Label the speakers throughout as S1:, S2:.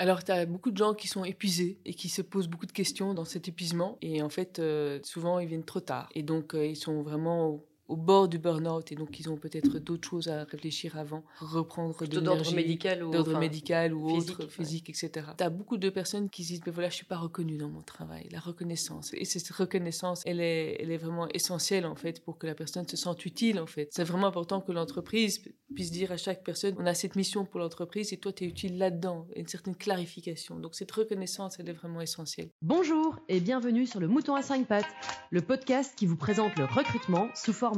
S1: Alors, tu as beaucoup de gens qui sont épuisés et qui se posent beaucoup de questions dans cet épuisement. Et en fait, euh, souvent, ils viennent trop tard. Et donc, euh, ils sont vraiment bord du burn-out et donc ils ont peut-être d'autres choses à réfléchir avant, reprendre de
S2: d'ordre médical ou
S1: d'ordre médical ou
S2: physique,
S1: autre, physique, etc. Tu as beaucoup de personnes qui se disent mais voilà je suis pas reconnue dans mon travail, la reconnaissance et cette reconnaissance elle est elle est vraiment essentielle en fait pour que la personne se sente utile en fait. C'est vraiment important que l'entreprise puisse dire à chaque personne on a cette mission pour l'entreprise et toi tu es utile là-dedans, une certaine clarification. Donc cette reconnaissance elle est vraiment essentielle.
S3: Bonjour et bienvenue sur le Mouton à 5 pattes, le podcast qui vous présente le recrutement sous forme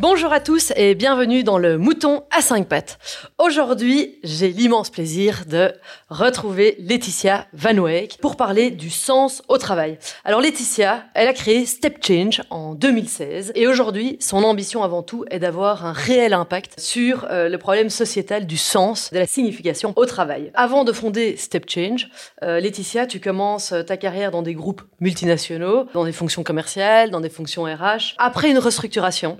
S3: Bonjour à tous et bienvenue dans le Mouton à 5 pattes. Aujourd'hui, j'ai l'immense plaisir de retrouver Laetitia Van Weyck pour parler du sens au travail. Alors Laetitia, elle a créé Step Change en 2016 et aujourd'hui, son ambition avant tout est d'avoir un réel impact sur euh, le problème sociétal du sens, de la signification au travail. Avant de fonder Step Change, euh, Laetitia, tu commences ta carrière dans des groupes multinationaux, dans des fonctions commerciales, dans des fonctions RH. Après une restructuration,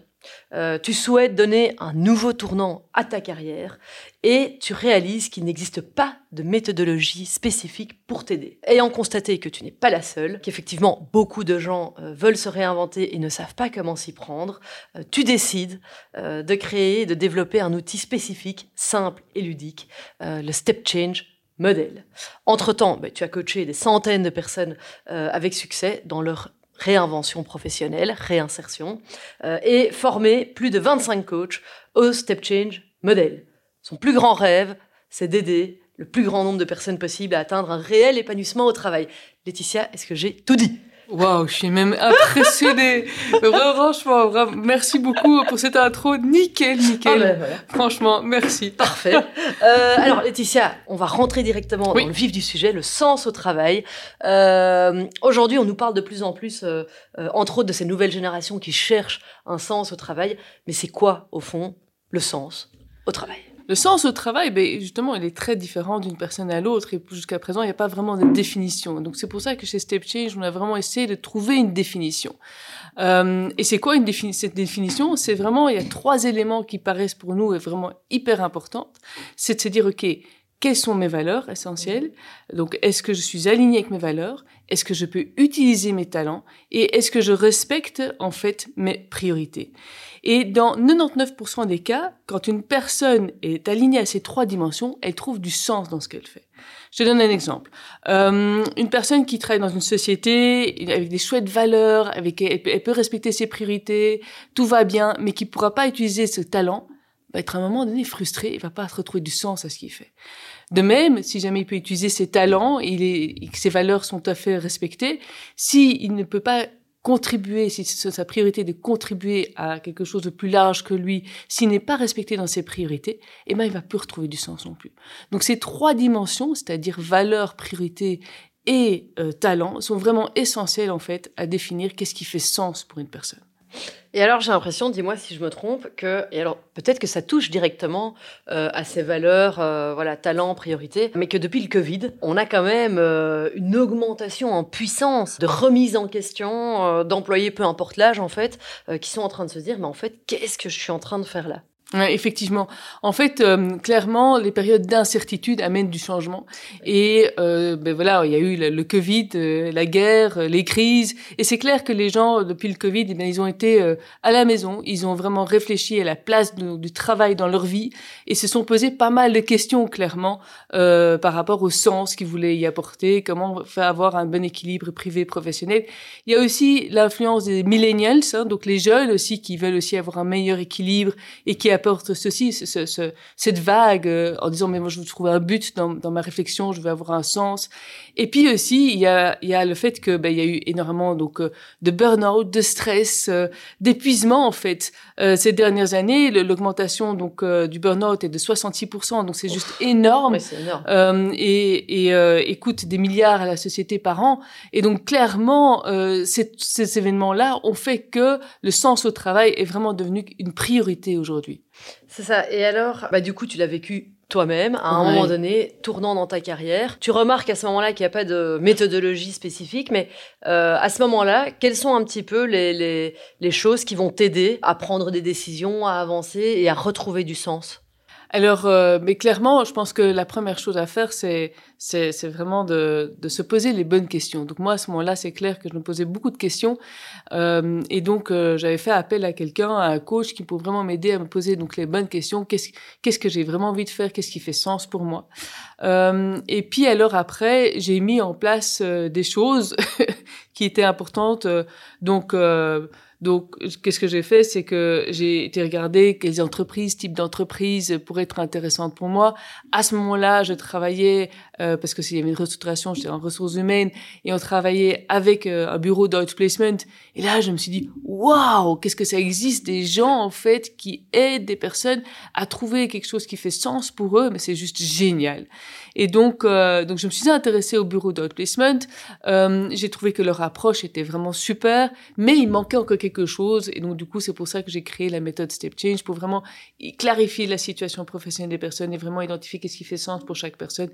S3: euh, tu souhaites donner un nouveau tournant à ta carrière et tu réalises qu'il n'existe pas de méthodologie spécifique pour t'aider. Ayant constaté que tu n'es pas la seule, qu'effectivement beaucoup de gens euh, veulent se réinventer et ne savent pas comment s'y prendre, euh, tu décides de créer, de développer un outil spécifique, simple et ludique, le Step Change Model. Entre-temps, bah, tu as coaché des centaines de personnes avec succès dans leur réinvention professionnelle, réinsertion, euh, et former plus de 25 coachs au Step Change Model. Son plus grand rêve, c'est d'aider le plus grand nombre de personnes possible à atteindre un réel épanouissement au travail. Laetitia, est-ce que j'ai tout dit?
S1: Waouh, je suis même impressionnée. Franchement, merci beaucoup pour cette intro. Nickel, nickel. Ah ben, Franchement, merci.
S3: Parfait. Euh, alors, Laetitia, on va rentrer directement dans le vif du sujet, le sens au travail. Euh, Aujourd'hui, on nous parle de plus en plus, euh, euh, entre autres, de ces nouvelles générations qui cherchent un sens au travail. Mais c'est quoi, au fond, le sens au travail?
S1: Le sens au travail, ben, justement, il est très différent d'une personne à l'autre et jusqu'à présent, il n'y a pas vraiment de définition. Donc c'est pour ça que chez Step Change, on a vraiment essayé de trouver une définition. Euh, et c'est quoi une défini cette définition? C'est vraiment, il y a trois éléments qui paraissent pour nous vraiment hyper importants. C'est de se dire, OK, quelles sont mes valeurs essentielles? Donc, est-ce que je suis aligné avec mes valeurs? Est-ce que je peux utiliser mes talents? Et est-ce que je respecte en fait mes priorités? Et dans 99% des cas, quand une personne est alignée à ces trois dimensions, elle trouve du sens dans ce qu'elle fait. Je te donne un exemple. Euh, une personne qui travaille dans une société avec des chouettes valeurs, avec elle, peut respecter ses priorités, tout va bien, mais qui pourra pas utiliser ce talent, va être à un moment donné frustré, il va pas retrouver du sens à ce qu'il fait. De même, si jamais il peut utiliser ses talents, il est, ses valeurs sont tout à fait respectées, s'il il ne peut pas contribuer, si c'est sa priorité de contribuer à quelque chose de plus large que lui, s'il n'est pas respecté dans ses priorités, eh ben, il va plus retrouver du sens non plus. Donc ces trois dimensions, c'est-à-dire valeur, priorité et euh, talent, sont vraiment essentielles en fait à définir qu'est-ce qui fait sens pour une personne.
S3: Et alors j'ai l'impression, dis-moi si je me trompe, que et alors peut-être que ça touche directement euh, à ces valeurs, euh, voilà, talent, priorité, mais que depuis le Covid, on a quand même euh, une augmentation en puissance de remise en question d'employés, peu importe l'âge en fait, qui sont en train de se dire, mais en fait, qu'est-ce que je suis en train de faire là?
S1: Effectivement. En fait, euh, clairement, les périodes d'incertitude amènent du changement. Et euh, ben voilà, il y a eu le, Covid, euh, la guerre, euh, les crises. Et c'est clair que les gens, depuis le Covid, eh bien, ils ont été à la maison. Ils ont vraiment réfléchi à la place du travail dans leur vie et se sont posés pas mal de questions, clairement, par rapport au sens qu'ils voulaient y apporter, comment faire avoir un bon équilibre privé-professionnel. Il y a aussi l'influence des millennials, hein, donc les jeunes aussi qui veulent aussi avoir un meilleur équilibre et qui apporte ceci, ce, ce, cette vague euh, en disant mais moi je veux trouver un but dans, dans, ma réflexion, je veux avoir un sens. Et puis aussi il y a, il y a le fait que ben, il y a eu énormément donc euh, de burn-out, de stress, euh, d'épuisement en fait ces dernières années. L'augmentation donc du burn-out est de 66%, donc c'est juste énorme.
S3: énorme.
S1: et et écoute des milliards à la société par an. Et donc clairement ces, ces événements-là ont fait que le sens au travail est vraiment devenu une priorité aujourd'hui.
S3: C'est ça. Et alors, bah, du coup, tu l'as vécu toi-même, à un moment donné, tournant dans ta carrière. Tu remarques à ce moment-là qu'il n'y a pas de méthodologie spécifique, mais euh, à ce moment-là, quelles sont un petit peu les, les, les choses qui vont t'aider à prendre des décisions, à avancer et à retrouver du sens?
S1: Alors, euh, mais clairement, je pense que la première chose à faire, c'est c'est vraiment de, de se poser les bonnes questions. Donc moi, à ce moment-là, c'est clair que je me posais beaucoup de questions, euh, et donc euh, j'avais fait appel à quelqu'un, à un coach, qui pouvait vraiment m'aider à me poser donc les bonnes questions. Qu'est-ce qu'est-ce que j'ai vraiment envie de faire? Qu'est-ce qui fait sens pour moi? Euh, Et puis alors après, j'ai mis en place euh, des choses qui étaient importantes. donc donc, qu'est-ce que j'ai fait, c'est que j'ai été regarder quelles entreprises, types d'entreprises pourraient être intéressantes pour moi. À ce moment-là, je travaillais euh, parce que s'il y avait une restructuration, j'étais en ressources humaines et on travaillait avec euh, un bureau d'outplacement. Et là, je me suis dit, waouh, qu'est-ce que ça existe des gens en fait qui aident des personnes à trouver quelque chose qui fait sens pour eux, mais c'est juste génial. Et donc, euh, donc je me suis intéressée au bureau d'outplacement. Euh, j'ai trouvé que leur approche était vraiment super, mais il manquait encore quelque chose. Et donc, du coup, c'est pour ça que j'ai créé la méthode Step Change pour vraiment clarifier la situation professionnelle des personnes et vraiment identifier qu'est-ce qui fait sens pour chaque personne.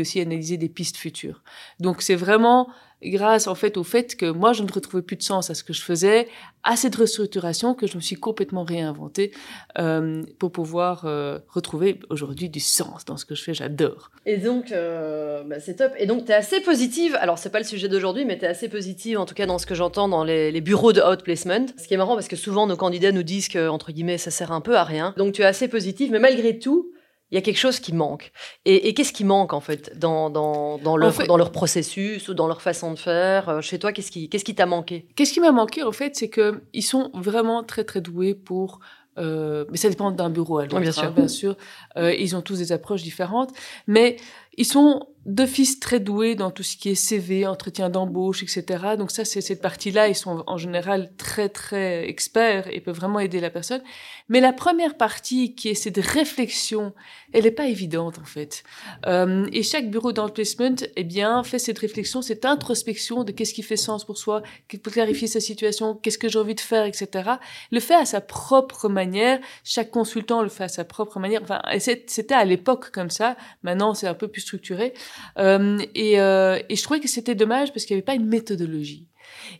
S1: Aussi analyser des pistes futures. Donc c'est vraiment grâce en fait au fait que moi je ne retrouvais plus de sens à ce que je faisais, à cette restructuration que je me suis complètement réinventée euh, pour pouvoir euh, retrouver aujourd'hui du sens dans ce que je fais. J'adore.
S3: Et donc euh, bah, c'est top. Et donc tu es assez positive. Alors c'est pas le sujet d'aujourd'hui, mais tu es assez positive en tout cas dans ce que j'entends dans les, les, bureaux de outplacement. Ce qui est marrant parce que souvent nos candidats nous disent que entre guillemets ça sert un peu à rien. Donc tu es assez positive, mais malgré tout il y a quelque chose qui manque. Et, et qu'est-ce qui manque en fait dans, dans, dans, leur, dans leur processus ou dans leur façon de faire euh, Chez toi, qu'est-ce qui qu'est-ce qui t'a manqué?
S1: Qu'est-ce qui m'a manqué en fait, c'est que ils sont vraiment très très doués pour euh, mais ça dépend d'un bureau à l'autre,
S3: bien sûr.
S1: Hein, bien sûr. Euh, ils ont tous des approches différentes, mais ils sont d'office très doués dans tout ce qui est CV, entretien d'embauche, etc. Donc ça, c'est cette partie-là, ils sont en général très très experts et peuvent vraiment aider la personne. Mais la première partie, qui est cette réflexion, elle n'est pas évidente en fait. Euh, et chaque bureau d'emplacement, eh bien, fait cette réflexion, cette introspection de qu'est-ce qui fait sens pour soi, pour clarifier sa situation, qu'est-ce que j'ai envie de faire, etc. Le fait à sa propre manière. Chaque consultant le fait à sa propre manière. Enfin, c'était à l'époque comme ça. Maintenant, c'est un peu plus Euh, et, euh, et je trouvais que c'était dommage parce qu'il n'y avait pas une méthodologie.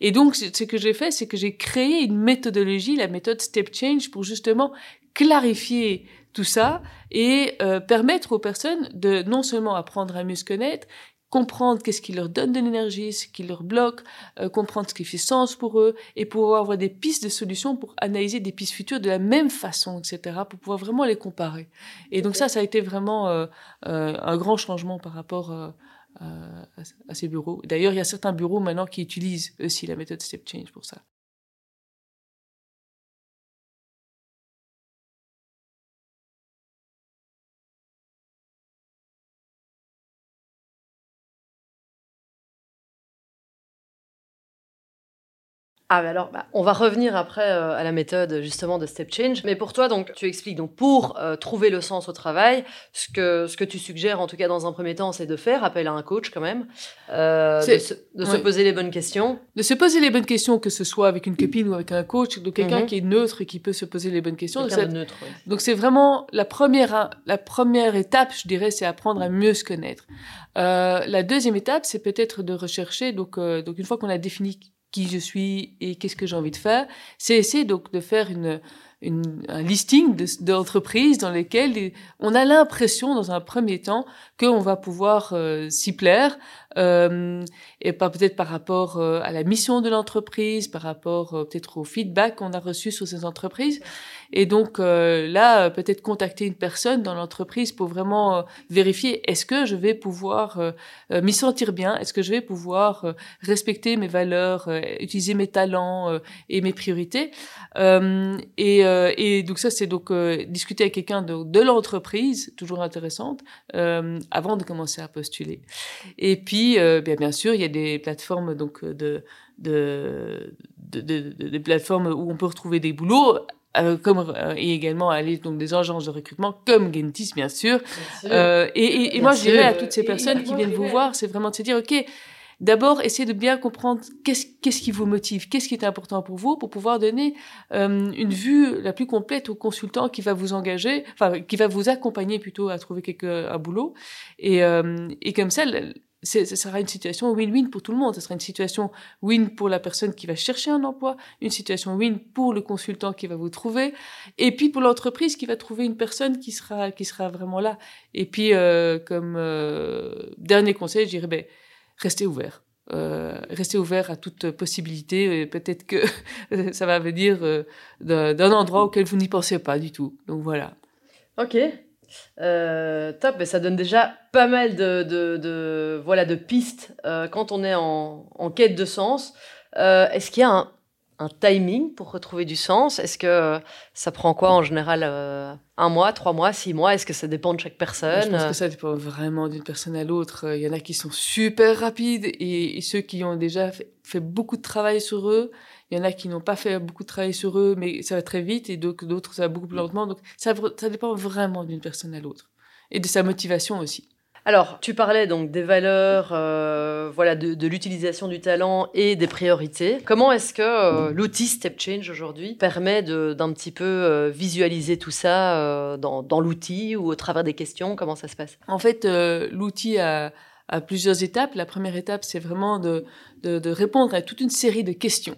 S1: Et donc, ce que j'ai fait, c'est que j'ai créé une méthodologie, la méthode Step Change, pour justement clarifier tout ça et euh, permettre aux personnes de non seulement apprendre à mieux se connaître, comprendre qu'est-ce qui leur donne de l'énergie, ce qui leur bloque, euh, comprendre ce qui fait sens pour eux, et pouvoir avoir des pistes de solutions pour analyser des pistes futures de la même façon, etc., pour pouvoir vraiment les comparer. Et donc ça, ça a été vraiment euh, euh, un grand changement par rapport à, à, ces bureaux. D'ailleurs, il y a certains bureaux maintenant qui utilisent aussi la méthode Step Change pour ça.
S3: Ah, mais alors, bah, on va revenir après euh, à la méthode justement de step change. Mais pour toi, donc, tu expliques donc pour euh, trouver le sens au travail, ce que ce que tu suggères en tout cas dans un premier temps, c'est de faire appel à un coach quand même, euh, de, se, de se, poser les bonnes questions,
S1: de se poser les bonnes questions, que ce soit avec une copine ou avec un coach, donc quelqu'un mm -hmm. qui est neutre et qui peut se poser les bonnes questions.
S3: Donc,
S1: cette...
S3: neutre,
S1: donc c'est vraiment la première la première étape, je dirais, c'est apprendre à mieux se connaître. Euh, la deuxième étape, c'est peut-être de rechercher donc donc une fois qu'on a défini qui je suis et qu'est-ce que j'ai envie de faire, c'est essayer donc de faire une, une un listing d'entreprises dans lesquelles on a l'impression dans un premier temps qu'on va pouvoir euh, s'y plaire euh, et pas peut-être par rapport euh, à la mission de l'entreprise, par rapport euh, peut-être au feedback qu'on a reçu sur ces entreprises Et donc là, peut-être contacter une personne dans l'entreprise pour vraiment vérifier est-ce que je vais pouvoir m'y sentir bien, est-ce que je vais pouvoir respecter mes valeurs, utiliser mes talents et mes priorités? Et, et, donc ça, c'est donc discuter avec quelqu'un de, de l'entreprise, toujours intéressante, avant de commencer à postuler. Et puis, bien, bien sûr, il y a des plateformes donc de de, de, de, des plateformes où on peut retrouver des boulots. Euh, comme euh, et également aller donc des agences de recrutement comme Gentis bien sûr, Euh, et, et, moi je dirais à toutes ces personnes qui viennent vous voir c'est vraiment de se dire ok d'abord essayez de bien comprendre qu'est-ce qu'est-ce qui vous motive qu'est-ce qui est important pour vous pour pouvoir donner une vue la plus complète au consultant qui va vous engager enfin qui va vous accompagner plutôt à trouver quelque un boulot. Et et comme ça ce sera une situation win-win pour tout le monde. Ce sera une situation win pour la personne qui va chercher un emploi, une situation win pour le consultant qui va vous trouver, et puis pour l'entreprise qui va trouver une personne qui sera vraiment là. Et puis euh, comme euh, dernier conseil, je dirais ben restez ouvert. Euh, restez ouvert à toute possibilité. Peut-être que ça va venir d'un endroit auquel vous n'y pensez pas du tout. Donc voilà.
S3: Ok, euh, top, mais ça donne déjà pas mal de, de, de voilà, de pistes euh, quand on est en, en quête de sens. Euh, Est-ce qu'il y a un, un, timing pour retrouver du sens? Est-ce que ça prend quoi en général Un mois, trois mois, six mois? Est-ce que ça dépend de chaque personne?
S1: Je pense que ça dépend vraiment d'une personne à l'autre. Il y en a qui sont super rapides et, et ceux qui ont déjà fait, fait beaucoup de travail sur eux. Il y en a qui n'ont pas fait beaucoup de travail sur eux, mais ça va très vite, et d'autres, ça va beaucoup plus lentement. Donc, ça, ça dépend vraiment d'une personne à l'autre. Et de sa motivation aussi.
S3: Alors, tu parlais donc des valeurs, euh, voilà, de, de l'utilisation du talent et des priorités. Comment est-ce que euh, l'outil Step Change aujourd'hui permet d'un petit peu euh, visualiser tout ça euh, dans, dans l'outil ou au travers des questions? Comment ça se passe?
S1: En fait, l'outil a, a, plusieurs étapes. La première étape, c'est vraiment de, de, de répondre à toute une série de questions.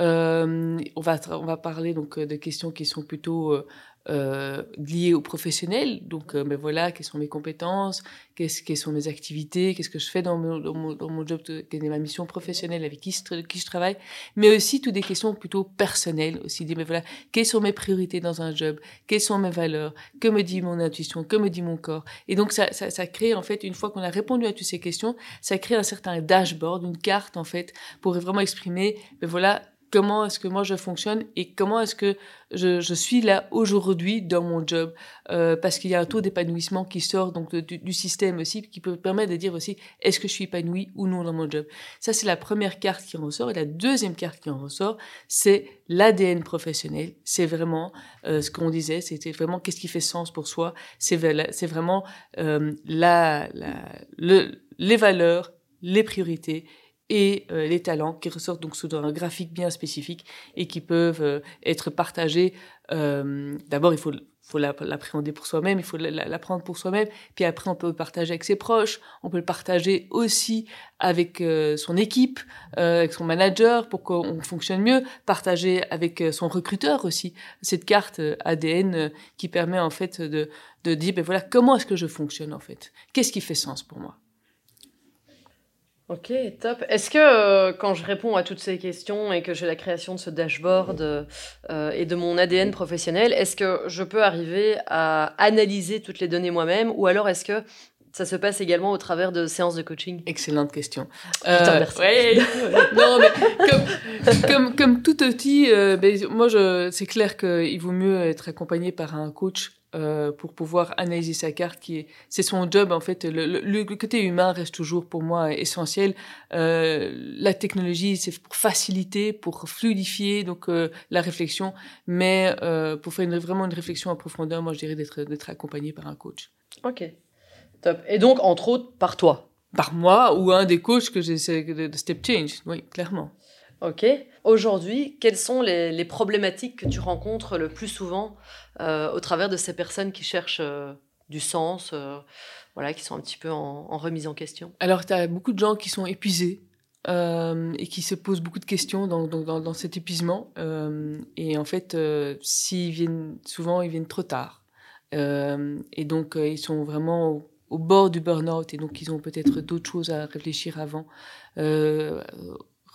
S1: Euh, on va on va parler donc de questions qui sont plutôt euh, euh liées aux professionnels. Donc, euh, ben voilà, quelles sont mes compétences, qu'est-ce quelles sont mes activités, qu'est-ce que je fais dans mon, dans mon, job, de, quelle est ma mission professionnelle, avec qui, je travaille, mais aussi toutes des questions plutôt personnelles aussi. Dire, ben voilà, quelles sont mes priorités dans un job, quelles sont mes valeurs, que me dit mon intuition, que me dit mon corps. Et donc, ça, ça, ça crée en fait, une fois qu'on a répondu à toutes ces questions, ça crée un certain dashboard, une carte en fait, pour vraiment exprimer, ben voilà, comment est-ce que moi je fonctionne et comment est-ce que je, suis là aujourd'hui dans mon job. Euh, parce qu'il y a un taux d'épanouissement qui sort donc du, du, système aussi qui peut permettre de dire aussi est-ce que je suis épanoui ou non dans mon job? Ça c'est la première carte qui en ressort. Et la deuxième carte qui en ressort c'est l'ADN professionnel. C'est vraiment euh, ce qu'on disait c'était vraiment qu'est-ce qui fait sens pour soi. C'est vraiment euh, les valeurs les priorités et euh, les talents qui ressortent donc sous un graphique bien spécifique et qui peuvent euh, être partagés. Euh, D'abord, il faut, faut l'appréhender pour soi-même, il faut l'apprendre pour soi-même, puis après on peut le partager avec ses proches, on peut le partager aussi avec son équipe, avec son manager pour qu'on fonctionne mieux, partager avec son recruteur aussi cette carte ADN qui permet en fait de, de dire ben voilà comment est-ce que je fonctionne en fait, qu'est-ce qui fait sens pour moi?
S3: Ok, top. Est-ce que euh, quand je réponds à toutes ces questions et que j'ai la création de ce dashboard euh, et de mon ADN professionnel, est-ce que je peux arriver à analyser toutes les données moi-même ou alors est-ce que ça se passe également au travers de séances de coaching?
S1: Excellente question.
S3: Putain, euh, merci.
S1: Ouais, non, mais comme, comme, comme tout outil, euh, ben, moi, c'est clair qu'il vaut mieux être accompagné par un coach euh, pour pouvoir analyser sa carte qui est c'est son job en fait. Le, le, le, côté humain reste toujours pour moi essentiel. Euh, la technologie c'est pour faciliter pour fluidifier donc euh, la réflexion. Mais pour faire une, vraiment une réflexion en profondeur moi je dirais d'être d'être accompagné par un coach.
S3: Ok. Top. Et donc entre autres par toi.
S1: Par moi ou un des coachs que j'essaie de Step Change. Oui clairement
S3: Aujourd'hui, quelles sont les, problématiques que tu rencontres le plus souvent euh, au travers de ces personnes qui cherchent euh, du sens, euh, voilà, qui sont un petit peu en, remise en question?
S1: Alors, tu as beaucoup de gens qui sont épuisés et qui se posent beaucoup de questions dans, cet épuisement. Et en fait, s'ils viennent, souvent, ils viennent trop tard. et donc, ils sont vraiment au bord du burn-out et donc ils ont peut-être d'autres choses à réfléchir avant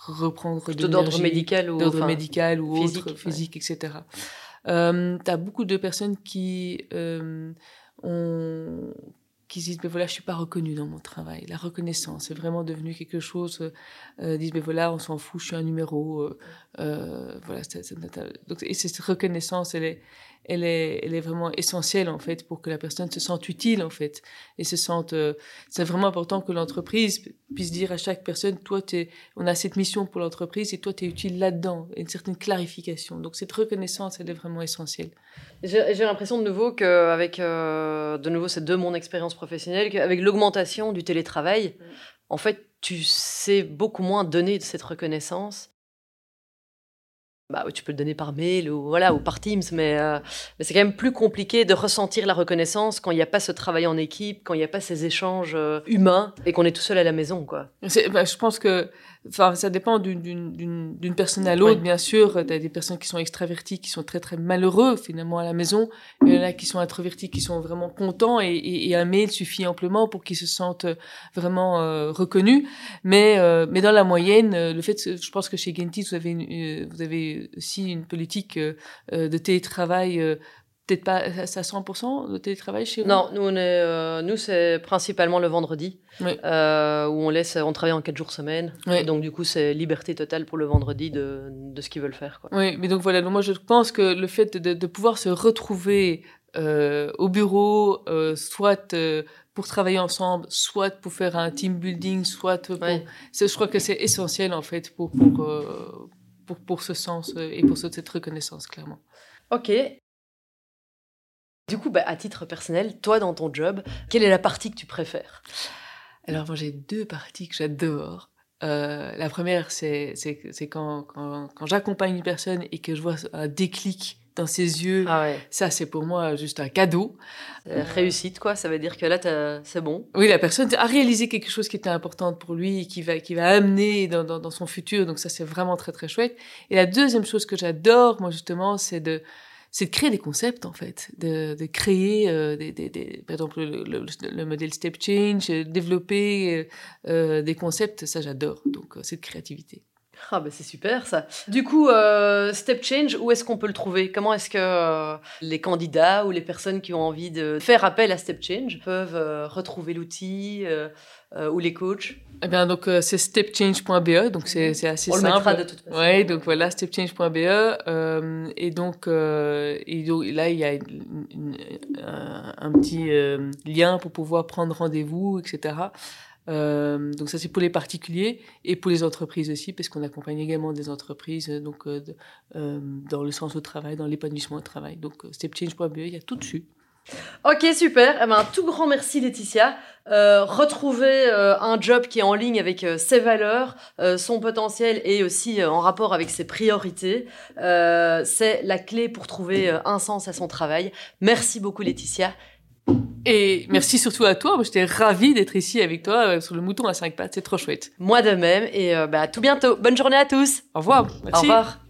S1: reprendre
S3: d'ordre médical ou
S1: d'ordre médical ou
S3: physique,
S1: autre physique
S3: ouais.
S1: etc Euh, tu as beaucoup de personnes qui euh, ont qui disent mais voilà je suis pas reconnue dans mon travail. La reconnaissance est vraiment devenu quelque chose euh, disent mais voilà on s'en fout je suis un numéro euh, euh, voilà c'est, c'est, donc et cette reconnaissance elle est elle est, elle est vraiment essentielle en fait pour que la personne se sente utile en fait et se sente. Euh, c'est vraiment important que l'entreprise puisse dire à chaque personne, toi, es, on a cette mission pour l'entreprise et toi, tu es utile là-dedans. Une certaine clarification. Donc cette reconnaissance, elle est vraiment essentielle.
S3: J'ai, l'impression de nouveau qu'avec, euh, de nouveau, c'est de mon expérience professionnelle, qu'avec l'augmentation du télétravail, mmh. en fait, tu sais beaucoup moins donner de cette reconnaissance bah, tu peux le donner par mail ou, voilà, ou par Teams, mais, euh, mais c'est quand même plus compliqué de ressentir la reconnaissance quand il n'y a pas ce travail en équipe, quand il n'y a pas ces échanges euh, humains et qu'on est tout seul à la maison. Quoi.
S1: Bah, je pense que Enfin, ça dépend d'une personne à l'autre, bien sûr. Tu as des personnes qui sont extraverties, qui sont très, très malheureux, finalement, à la maison. Il y en a qui sont introvertis, qui sont vraiment contents, et, et, un mail suffit amplement pour qu'ils se sentent vraiment euh, reconnus. Mais, euh, mais dans la moyenne, euh, le fait, je pense que chez Gentis, vous avez, une, vous avez aussi une politique de télétravail peut-être pas à 100% de télétravail chez vous?
S3: Non, nous, on est, euh, nous c'est principalement le vendredi, euh, où on, laisse, on travaille en 4 jours semaine. Donc, du coup, c'est liberté totale pour le vendredi de, de ce qu'ils veulent faire. Quoi.
S1: Oui, mais donc voilà, donc moi je pense que le fait de, de pouvoir se retrouver euh, au bureau, euh, soit euh, pour travailler ensemble, soit pour faire un team building, soit pour... Je crois que c'est essentiel en fait pour, pour, euh, pour, pour ce sens et pour cette reconnaissance, clairement.
S3: Ok, du coup, bah, à titre personnel, toi dans ton job, quelle est la partie que tu préfères?
S1: Alors moi j'ai deux parties que j'adore. Euh, la première, c'est quand, quand, quand j'accompagne une personne et que je vois un déclic dans ses yeux.
S3: Ah ouais.
S1: Ça, c'est pour moi juste un cadeau.
S3: Euh, réussite, quoi. Ça veut dire que là, c'est bon.
S1: Oui, la personne a réalisé quelque chose qui était important pour lui et qui va, qui va amener dans, dans, dans son futur. Donc ça, c'est vraiment très, très chouette. Et la deuxième chose que j'adore, moi, justement, c'est de c'est de créer des concepts en fait, de, de créer euh, des, des, des, par exemple le, le, le, modèle step change, euh, développer euh, des concepts, ça j'adore. Donc euh, cette créativité.
S3: Ah bah c'est super ça. Du coup, euh, Step Change, où est-ce qu'on peut le trouver? Comment est-ce que euh, les candidats ou les personnes qui ont envie de faire appel à Step Change peuvent euh, retrouver l'outil ou les coachs?
S1: Eh bien, donc, c'est stepchange.be, donc c'est, c'est assez
S3: On
S1: simple.
S3: le mettra de toute façon.
S1: Oui, donc voilà, stepchange.be. et donc, et donc, là, il y a une, une, un, un, petit lien pour pouvoir prendre rendez-vous, etc. Euh, donc ça c'est pour les particuliers et pour les entreprises aussi parce qu'on accompagne également des entreprises donc euh, de, euh, dans le sens au travail, dans l'épanouissement au travail. Donc stepchange.be, il y a tout dessus.
S3: Ok, super. Eh ben, un tout grand merci, Laetitia. Retrouver un job qui est en ligne avec ses valeurs, son potentiel et aussi en rapport avec ses priorités, c'est la clé pour trouver un sens à son travail. Merci beaucoup, Laetitia.
S1: Et merci surtout à toi. J'étais ravie d'être ici avec toi euh, sur le mouton à cinq pattes. C'est trop chouette.
S3: Moi de même. Et euh, bah, à tout bientôt. Bonne journée à tous.
S1: Au revoir. Merci.
S3: Au revoir.